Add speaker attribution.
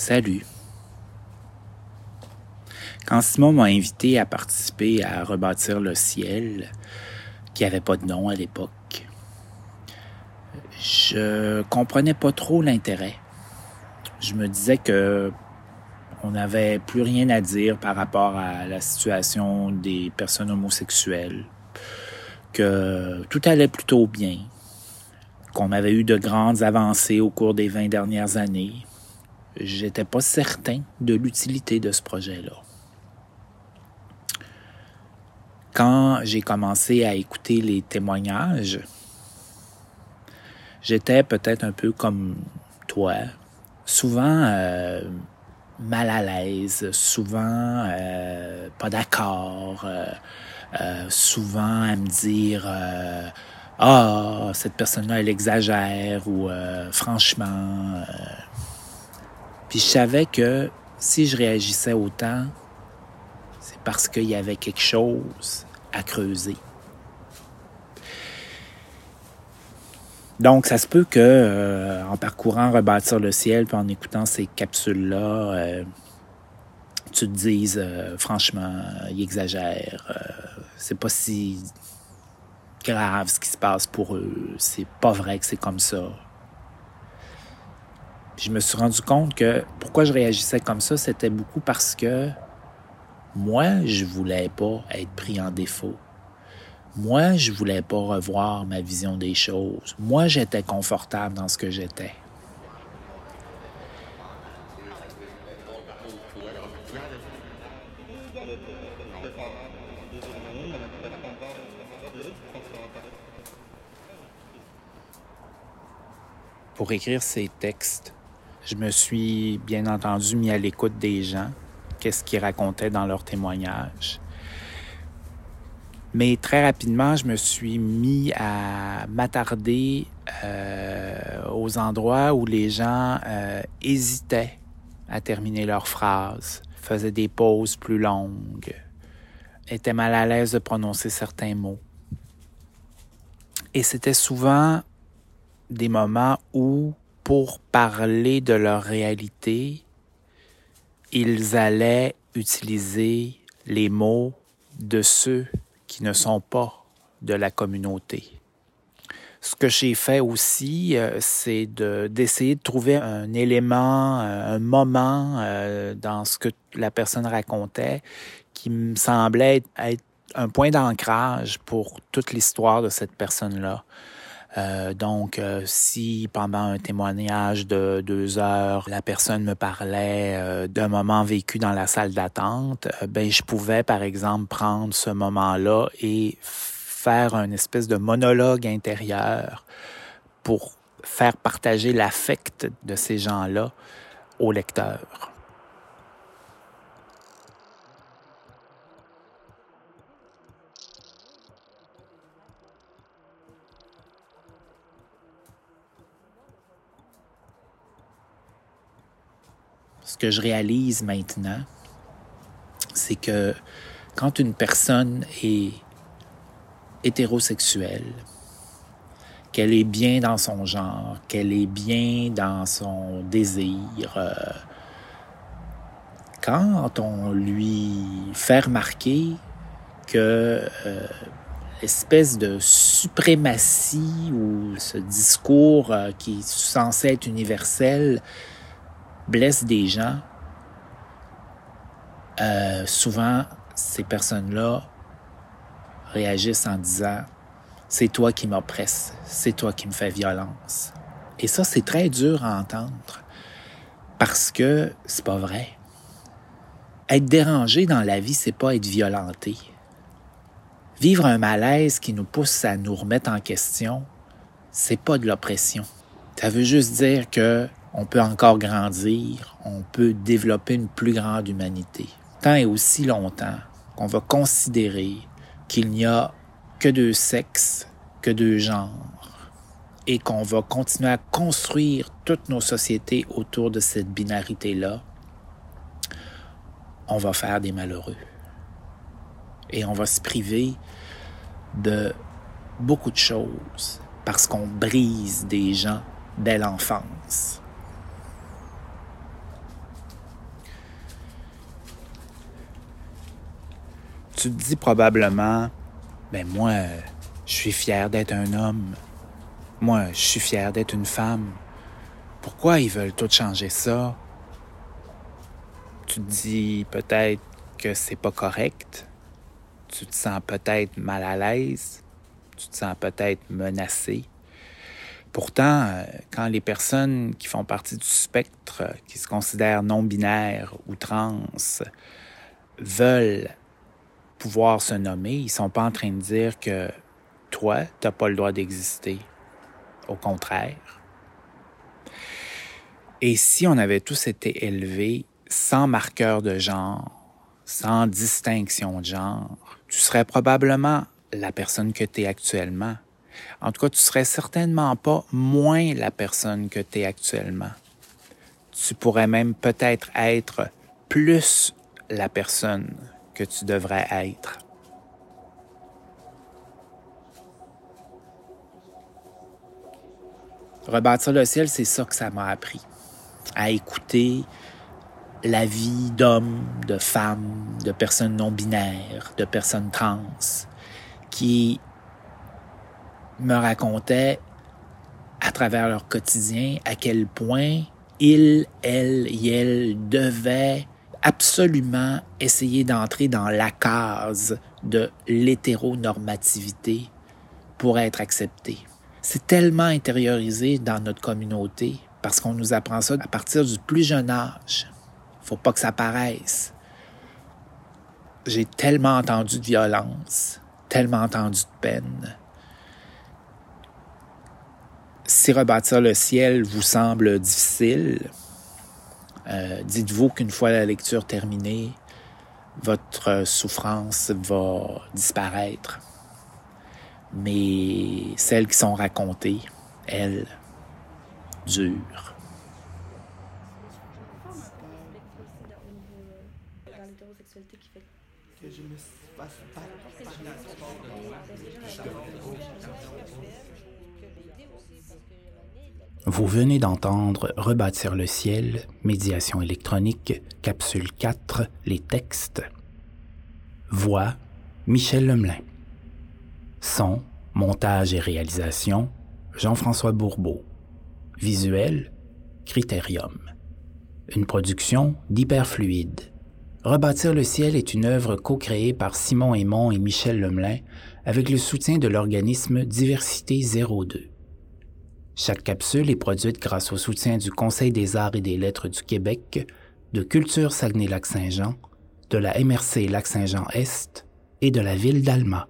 Speaker 1: Salut. Quand Simon m'a invité à participer à rebâtir le ciel, qui n'avait pas de nom à l'époque, je comprenais pas trop l'intérêt. Je me disais que on n'avait plus rien à dire par rapport à la situation des personnes homosexuelles, que tout allait plutôt bien, qu'on avait eu de grandes avancées au cours des 20 dernières années, j'étais pas certain de l'utilité de ce projet-là. Quand j'ai commencé à écouter les témoignages, j'étais peut-être un peu comme toi, souvent euh, mal à l'aise, souvent euh, pas d'accord, euh, souvent à me dire ah cette personne-là elle exagère ou franchement puis je savais que si je réagissais autant, c'est parce qu'il y avait quelque chose à creuser. Donc, ça se peut que, euh, en parcourant Rebâtir le ciel, puis en écoutant ces capsules-là, euh, tu te dises, euh, franchement, il exagère. c'est pas si grave ce qui se passe pour eux. C'est pas vrai que c'est comme ça je me suis rendu compte que pourquoi je réagissais comme ça, c'était beaucoup parce que moi, je voulais pas être pris en défaut. Moi, je voulais pas revoir ma vision des choses. Moi, j'étais confortable dans ce que j'étais. Pour écrire ces textes, je me suis bien entendu mis à l'écoute des gens, qu'est-ce qu'ils racontaient dans leurs témoignages. Mais très rapidement, je me suis mis à m'attarder euh, aux endroits où les gens euh, hésitaient à terminer leurs phrases, faisaient des pauses plus longues, étaient mal à l'aise de prononcer certains mots. Et c'était souvent des moments où pour parler de leur réalité, ils allaient utiliser les mots de ceux qui ne sont pas de la communauté. Ce que j'ai fait aussi, euh, c'est d'essayer de, trouver un élément, un moment euh, dans ce que la personne racontait qui me semblait être un point d'ancrage pour toute l'histoire de cette personne-là. Euh, donc, euh, si pendant un témoignage de deux heures, la personne me parlait euh, d'un moment vécu dans la salle d'attente, ben je pouvais, par exemple, prendre ce moment-là et faire un espèce de monologue intérieur pour faire partager l'affect de ces gens-là au lecteur. Ce que je réalise maintenant, c'est que quand une personne est hétérosexuelle, qu'elle est bien dans son genre, qu'elle est bien dans son désir, euh, quand on lui fait remarquer que euh, l'espèce de suprématie ou ce discours euh, qui est censé être universel blesse des gens, euh, souvent, ces personnes-là réagissent en disant C'est toi qui m'oppresse, c'est toi qui me fais violence. Et ça, c'est très dur à entendre parce que c'est pas vrai. Être dérangé dans la vie, c'est pas être violenté. Vivre un malaise qui nous pousse à nous remettre en question, c'est pas de l'oppression. Ça veut juste dire que on peut encore grandir, on peut développer une plus grande humanité. Tant et aussi longtemps qu'on va considérer qu'il n'y a que deux sexes, que deux genres, et qu'on va continuer à construire toutes nos sociétés autour de cette binarité-là, on va faire des malheureux. Et on va se priver de beaucoup de choses parce qu'on brise des gens dès l'enfance. Tu te dis probablement, ben moi, je suis fier d'être un homme. Moi, je suis fier d'être une femme. Pourquoi ils veulent tout changer ça? Tu te dis peut-être que c'est pas correct. Tu te sens peut-être mal à l'aise. Tu te sens peut-être menacé. Pourtant, euh, quand les personnes qui font partie du spectre, qui se considèrent non-binaires ou trans, veulent pouvoir se nommer, ils sont pas en train de dire que toi, tu n'as pas le droit d'exister. Au contraire. Et si on avait tous été élevés sans marqueur de genre, sans distinction de genre, tu serais probablement la personne que tu es actuellement. En tout cas, tu serais certainement pas moins la personne que tu es actuellement. Tu pourrais même peut-être être plus la personne tu devrais être. Rebâtir le ciel, c'est ça que ça m'a appris. À écouter la vie d'hommes, de femmes, de personnes non binaires, de personnes trans, qui me racontaient à travers leur quotidien à quel point ils, elles elles devaient absolument essayer d'entrer dans la case de l'hétéronormativité pour être acceptés. C'est tellement intériorisé dans notre communauté parce qu'on nous apprend ça à partir du plus jeune âge faut pas que ça paraisse. J'ai tellement entendu de violence, tellement entendu de peine. Si rebâtir le ciel vous semble difficile, euh, dites-vous qu'une fois la lecture terminée, votre souffrance va disparaître. Mais celles qui sont racontées, elles, durent. Vous venez d'entendre Rebâtir le ciel, médiation électronique, capsule 4, les textes. Voix, Michel Lemelin. Son, montage et réalisation, Jean-François Bourbeau. Visuel, Critérium. Une production d'Hyperfluide. Rebâtir le ciel est une œuvre co-créée par Simon Aymon et Michel Lemelin avec le soutien de l'organisme Diversité 02. Chaque capsule est produite grâce au soutien du Conseil des arts et des lettres du Québec, de Culture Saguenay-Lac-Saint-Jean, de la MRC Lac-Saint-Jean-Est et de la ville d'Alma.